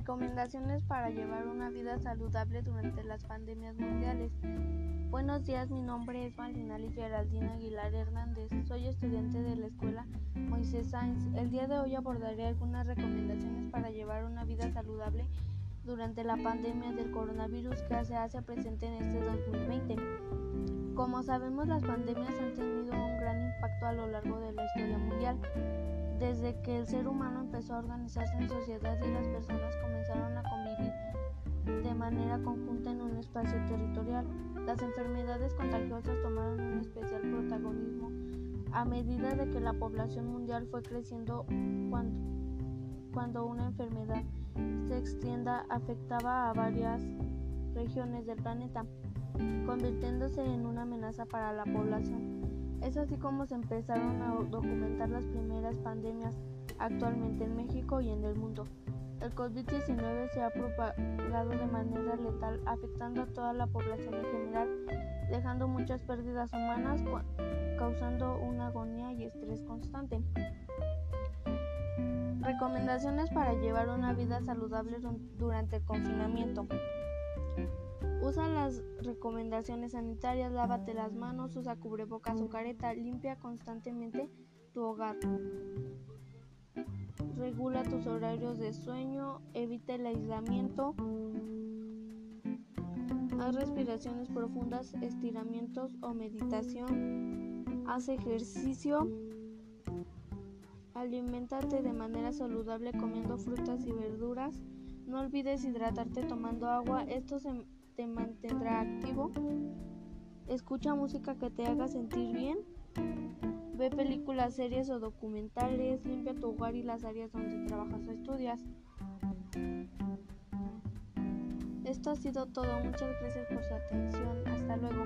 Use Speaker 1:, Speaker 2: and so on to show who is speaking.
Speaker 1: Recomendaciones para llevar una vida saludable durante las pandemias mundiales. Buenos días, mi nombre es Malinali Geraldina Aguilar Hernández. Soy estudiante de la escuela Moisés Sainz. El día de hoy abordaré algunas recomendaciones para llevar una vida saludable durante la pandemia del coronavirus que se hace presente en este 2020. Como sabemos, las pandemias han tenido un gran impacto a lo largo de la historia mundial. Desde que el ser humano empezó a organizarse en sociedad y las personas comenzaron a convivir de manera conjunta en un espacio territorial, las enfermedades contagiosas tomaron un especial protagonismo a medida de que la población mundial fue creciendo cuando, una enfermedad se extienda afectaba a varias regiones del planeta, convirtiéndose en una amenaza para la población. Es así como se empezaron a documentar las primeras pandemias actualmente en México y en el mundo. El COVID-19 se ha propagado de manera letal, afectando a toda la población en general, dejando muchas pérdidas humanas, causando una agonía y estrés constante. Recomendaciones para llevar una vida saludable durante el confinamiento. Usa las recomendaciones sanitarias, lávate las manos, usa cubrebocas o careta, limpia constantemente tu hogar. Regula tus horarios de sueño, evita el aislamiento. Haz respiraciones profundas, estiramientos o meditación. Haz ejercicio. Aliméntate de manera saludable comiendo frutas y verduras. No olvides hidratarte tomando agua. Esto se te mantendrá activo. Escucha música que te haga sentir bien. Ve películas, series o documentales. Limpia tu hogar y las áreas donde trabajas o estudias. Esto ha sido todo. Muchas gracias por su atención. Hasta luego.